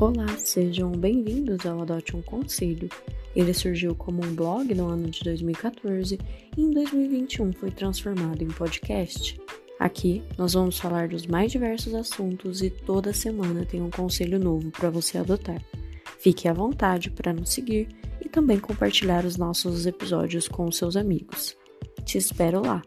Olá, sejam bem-vindos ao Adote um Conselho. Ele surgiu como um blog no ano de 2014 e em 2021 foi transformado em podcast. Aqui nós vamos falar dos mais diversos assuntos e toda semana tem um conselho novo para você adotar. Fique à vontade para nos seguir e também compartilhar os nossos episódios com seus amigos. Te espero lá!